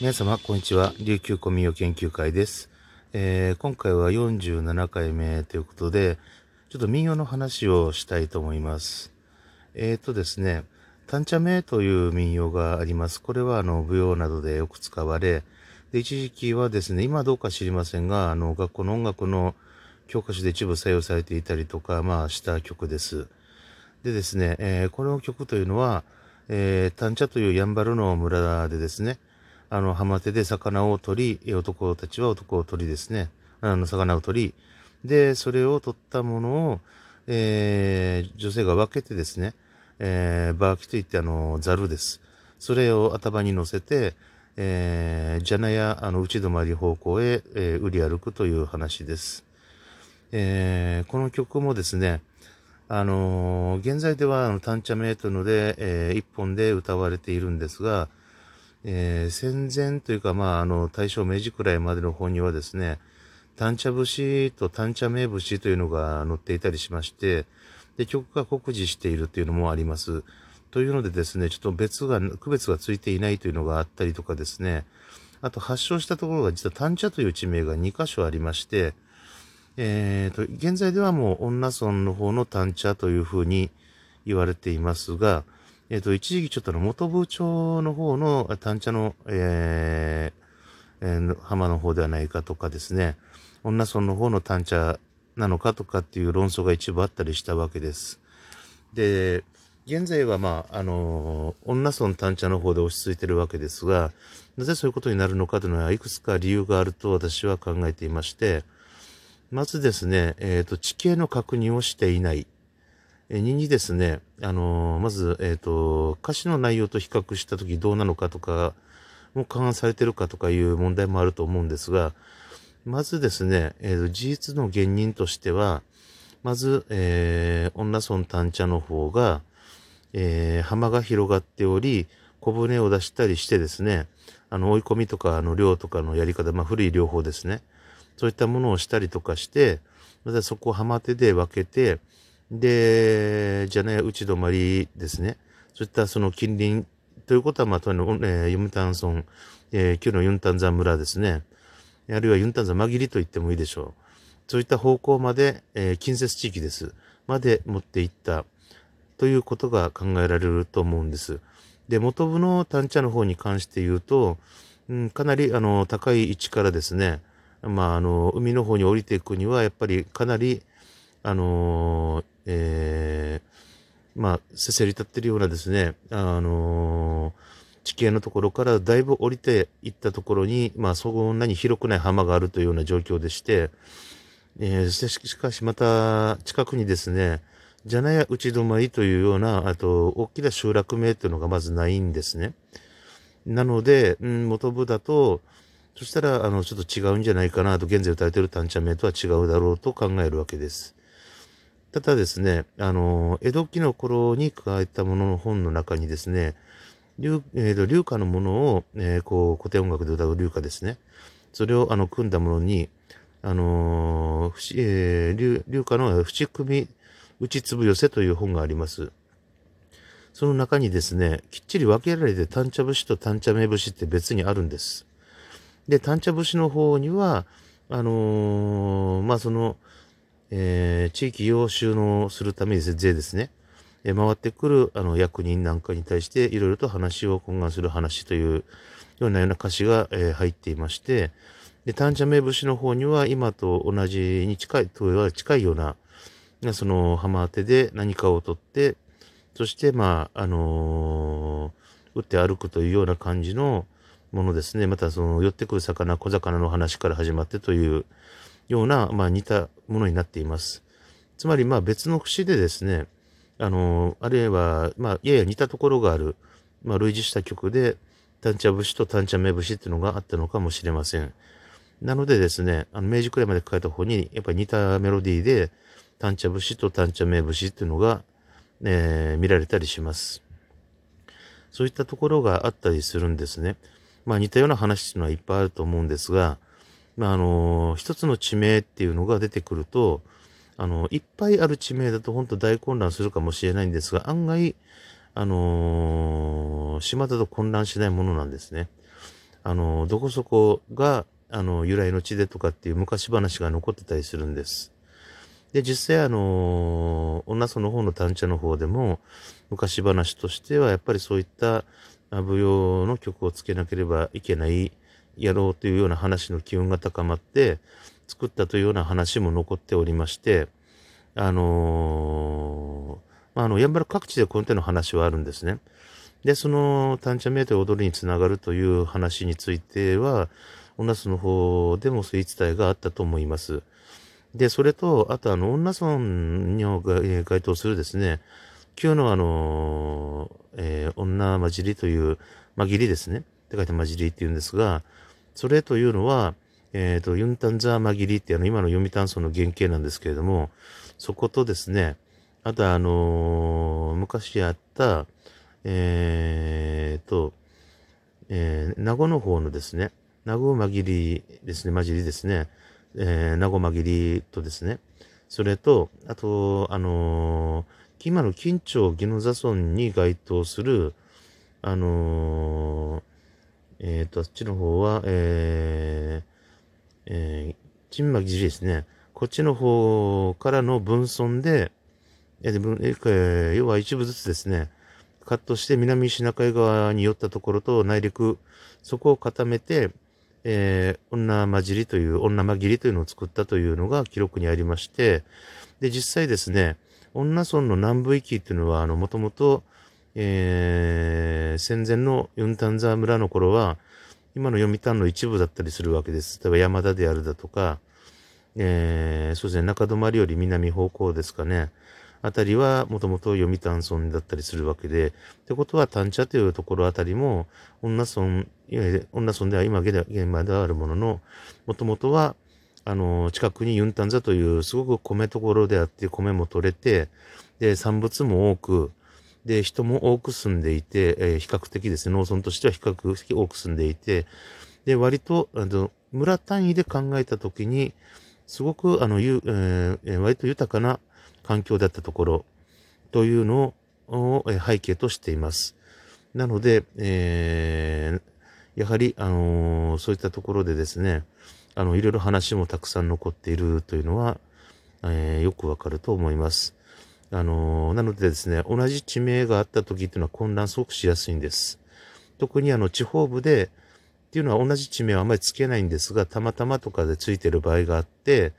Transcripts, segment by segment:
皆様、こんにちは。琉球古民謡研究会です、えー、今回は47回目ということで、ちょっと民謡の話をしたいと思います。えっ、ー、とですね、短茶名という民謡があります。これはあの舞踊などでよく使われ、で一時期はですね、今どうか知りませんが、あの学校の音楽の教科書で一部採用されていたりとか、まあした曲です。でですね、えー、この曲というのは、えー、短茶というやんばるの村でですね、あの、浜手で魚を取り、男たちは男を取りですね、あの、魚を取り、で、それを取ったものを、えー、女性が分けてですね、えー、バーキといってあの、ザルです。それを頭に乗せて、えー、ジャナやあの内泊り方向へ、えー、売り歩くという話です。えー、この曲もですね、あのー、現在ではあの短茶メートルで、えー、一本で歌われているんですが、えー、戦前というか、まあ、あの、大正明治くらいまでの方にはですね、短茶節と短茶名節というのが載っていたりしまして、で、曲が告示しているというのもあります。というのでですね、ちょっと別が、区別がついていないというのがあったりとかですね、あと発症したところが実は短茶という地名が2箇所ありまして、えーと、現在ではもう女村の方の短茶というふうに言われていますが、えっ、ー、と、一時期ちょっとの元部町の方の短茶の、えー、えー、浜の方ではないかとかですね、女村の方の短茶なのかとかっていう論争が一部あったりしたわけです。で、現在はまあ、あの、女村短茶の方で落ち着いてるわけですが、なぜそういうことになるのかというのは、いくつか理由があると私は考えていまして、まずですね、えっ、ー、と、地形の確認をしていない。え2にですね、あのー、まず、えっ、ー、と、歌詞の内容と比較したときどうなのかとか、も勘案されてるかとかいう問題もあると思うんですが、まずですね、えー、事実の原因としては、まず、えー、女村短茶の方が、えー、浜が広がっており、小舟を出したりしてですね、あの、追い込みとか、あの、漁とかのやり方、まあ、古い漁法ですね。そういったものをしたりとかして、またそこを浜手で分けて、で、じゃね、内泊まりですね。そういったその近隣ということは、まあ、との、えー、ユムタン村、えー、旧のユンタンザ村ですね。あるいはユンタンザ紛りと言ってもいいでしょう。そういった方向まで、えー、近接地域です。まで持っていったということが考えられると思うんです。で、元部の単茶の方に関して言うと、うん、かなりあの高い位置からですね、まあ、あの、海の方に降りていくには、やっぱりかなり、あのー、えー、まあ、せせり立ってるようなですね、あのー、地形のところからだいぶ降りていったところに、まあ、そんなに広くない浜があるというような状況でして、えー、しかしまた、近くにですね、じゃなや内泊まりというような、あと、大きな集落名というのがまずないんですね。なので、うん、元部だと、そしたら、あの、ちょっと違うんじゃないかなと、現在歌われている単茶名とは違うだろうと考えるわけです。ただですね、あの、江戸期の頃に書いたものの本の中にですね、流,、えー、流歌のものを、えー、こう、古典音楽で歌う流歌ですね。それを、あの、組んだものに、あのー、えー、流流歌の淵組内粒寄せという本があります。その中にですね、きっちり分けられて単茶節と単茶名節って別にあるんです。で、単茶節の方には、あのー、まあ、その、えー、地域を収納するために税ですね、えー、回ってくるあの役人なんかに対していろいろと話を懇願する話というようなような歌詞が、えー、入っていまして、で、単茶名節の方には今と同じに近い、とは近いような、その浜当てで何かを取って、そして、まあ、あのー、打って歩くというような感じの、ものですね。またその寄ってくる魚、小魚の話から始まってというような、まあ似たものになっています。つまりまあ別の節でですね、あの、あるいは、まあやや似たところがある、まあ類似した曲で、単茶節と単茶目節っていうのがあったのかもしれません。なのでですね、あの明治くらいまで書いた方に、やっぱり似たメロディーで、単茶節と単茶名節っていうのが、えー、見られたりします。そういったところがあったりするんですね。まあ似たような話っていうのはいっぱいあると思うんですが、まああの、一つの地名っていうのが出てくると、あの、いっぱいある地名だと本当大混乱するかもしれないんですが、案外、あのー、島だと混乱しないものなんですね。あの、どこそこが、あの、由来の地でとかっていう昔話が残ってたりするんです。で、実際あの、女その方の単茶の方でも、昔話としては、やっぱりそういった舞踊の曲をつけなければいけない、やろうというような話の機運が高まって、作ったというような話も残っておりまして、あのー、まあ、あの、やんばる各地でこの手の話はあるんですね。で、その、単茶名と踊りにつながるという話については、女村の方でもそういう伝えがあったと思います。で、それと、あと、あの、女村に該当するですね、今日のあの、えー、女混じりという、まぎりですね。って書いて混じりって言うんですが、それというのは、えっ、ー、と、ユンタンザーマギリってあの、今の読谷村の原型なんですけれども、そことですね、あとあのー、昔あった、えっ、ー、と、えー、名護の方のですね、名護まぎりですね、まじりですね、えー、名護まぎりとですね、それと、あと、あのー、今の近町宜野座村に該当する、あのー、えっ、と、あっちの方は、えー、えー、チンマギジですね。こっちの方からの分村で、えー、要は一部ずつですね、カットして南シナ海側に寄ったところと内陸、そこを固めて、えー、女混じりという、女紛りというのを作ったというのが記録にありまして、で、実際ですね、女村の南部域っていうのは、あの、もともと、えー、戦前のユンタンザ村の頃は、今の読谷の一部だったりするわけです。例えば山田であるだとか、えー、そうですね、中泊より南方向ですかね。あたりはもともと読谷村だったりするわけで、ってことは丹茶というところあたりも、女村、女村では今現場ではあるものの、もともとは、あの、近くにユンタンザというすごく米ところであって米も取れて、で、産物も多く、で、人も多く住んでいて、えー、比較的ですね、農村としては比較的多く住んでいて、で、割と、あの、村単位で考えたときに、すごく、あの、ゆえー、割と豊かな環境だったところ、というのを、え背景としています。なので、えー、やはり、あのー、そういったところでですね、あの、いろいろ話もたくさん残っているというのは、えー、よくわかると思います。あのー、なのでですね、同じ地名があった時っていうのは混乱すごくしやすいんです。特にあの、地方部で、っていうのは同じ地名はあまりつけないんですが、たまたまとかでついてる場合があって、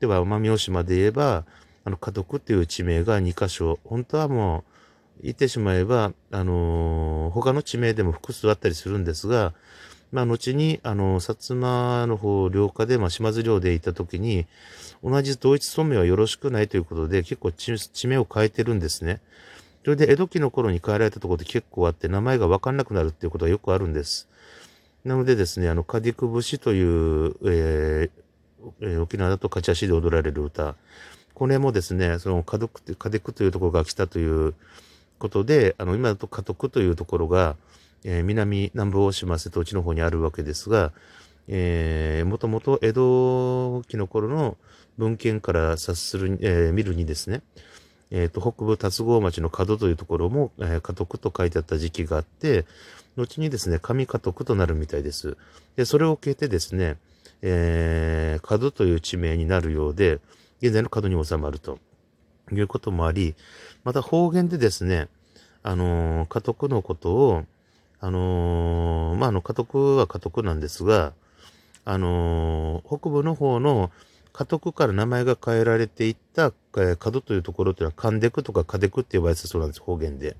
では、奄美大島で言えば、あの、家督っていう地名が2箇所、本当はもう、言ってしまえば、あのー、他の地名でも複数あったりするんですが、まあ、後に、あの、薩摩の方、領下で、まあ、島津領でいた時に、同じ同一村名はよろしくないということで、結構地名を変えてるんですね。それで、江戸期の頃に変えられたところで結構あって、名前がわかんなくなるっていうことがよくあるんです。なのでですね、あの、カディク節という、えー、沖縄だと勝ち足で踊られる歌。これもですね、その、カドク、カデクというところが来たということで、あの、今だとカトクというところが、えー、南、南部大島瀬戸内の方にあるわけですが、えー、もともと江戸期の頃の文献から察する、えー、見るにですね、えっ、ー、と、北部達郷町の角というところも、えー、家督と書いてあった時期があって、後にですね、上家督となるみたいです。で、それを受けてですね、えー、角という地名になるようで、現在の角に収まるということもあり、また方言でですね、あのー、家督のことを、あのー、まあ、あの、家督は家督なんですが、あのー、北部の方の家督から名前が変えられていった、えー、角というところというのは、カンデクとかカデクって呼ばれてそうなんです、方言で。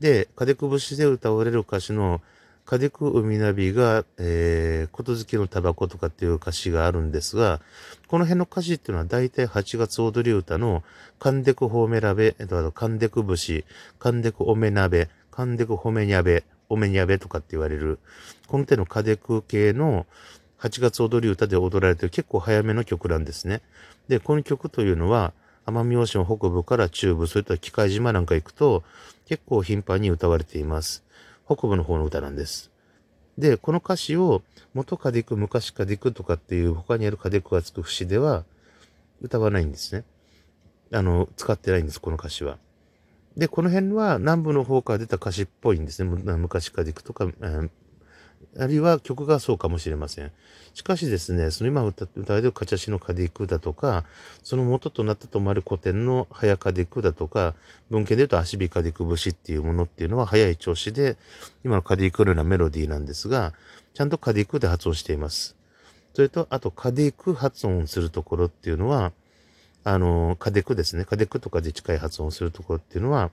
で、カデク節で歌われる歌詞の、カデク海ナビが、えー、ことづきのタバコとかっていう歌詞があるんですが、この辺の歌詞っていうのは大体8月踊り歌の、カンデクホーメラベ、えっと、カンデク節、カンデクオメナベ、カンデクホメニャベ、おめにゃべとかって言われる、この手のカデク系の8月踊り歌で踊られてる結構早めの曲なんですね。で、この曲というのは、奄美大島北部から中部、そういった機械島なんか行くと、結構頻繁に歌われています。北部の方の歌なんです。で、この歌詞を元カデク、昔カデクとかっていう他にあるカデクがつく節では歌わないんですね。あの、使ってないんです、この歌詞は。で、この辺は南部の方から出た歌詞っぽいんですね。昔から行くとか、えーあるいは曲がそうかもしれません。しかしですね、その今歌歌われるカチャシのカディクだとか、その元となったと思われる古典の早カディクだとか、文献で言うと足火カディク節っていうものっていうのは早い調子で、今のカディクのようなメロディーなんですが、ちゃんとカディクで発音しています。それと、あとカディク発音するところっていうのは、あの、カデクですね。カデクとかで近い発音するところっていうのは、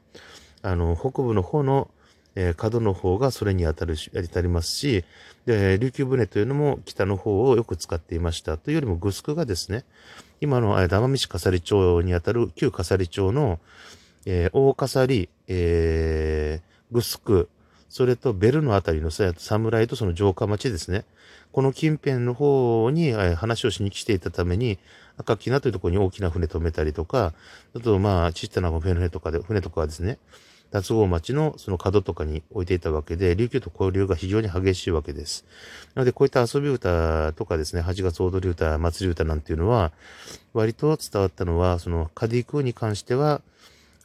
あの、北部の方のえー、角の方がそれに当たるし、やりたりますし、で、琉球船というのも北の方をよく使っていました。というよりも、グスクがですね、今の奄美市笠利町にあたる旧笠利町の、えー、大笠利、えー、グスク、それとベルのあたりの侍とその城下町ですね。この近辺の方に、話をしに来ていたために、赤木名というところに大きな船止めたりとか、あとまあ、ちっちゃな船とかで、船とかですね、脱合町のその角とかに置いていたわけで、琉球と交流が非常に激しいわけです。なので、こういった遊び歌とかですね、8月踊り歌、祭り歌なんていうのは、割と伝わったのは、そのカディクーに関しては、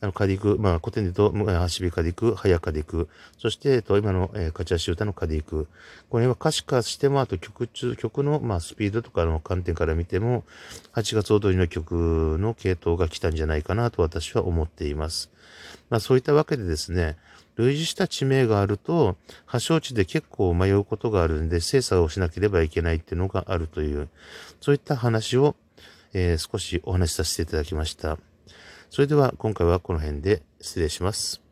あの、カディク、まあ、古典で言うと、ハシビカディク、ハヤカディク、そして、えっと、今の、えー、カチャシ歌のカディク。これは歌詞化しても、あと曲中、曲の、まあ、スピードとかの観点から見ても、8月踊りの曲の系統が来たんじゃないかなと私は思っています。まあ、そういったわけでですね、類似した地名があると、発祥地で結構迷うことがあるんで、精査をしなければいけないっていうのがあるという、そういった話を、えー、少しお話しさせていただきました。それでは今回はこの辺で失礼します。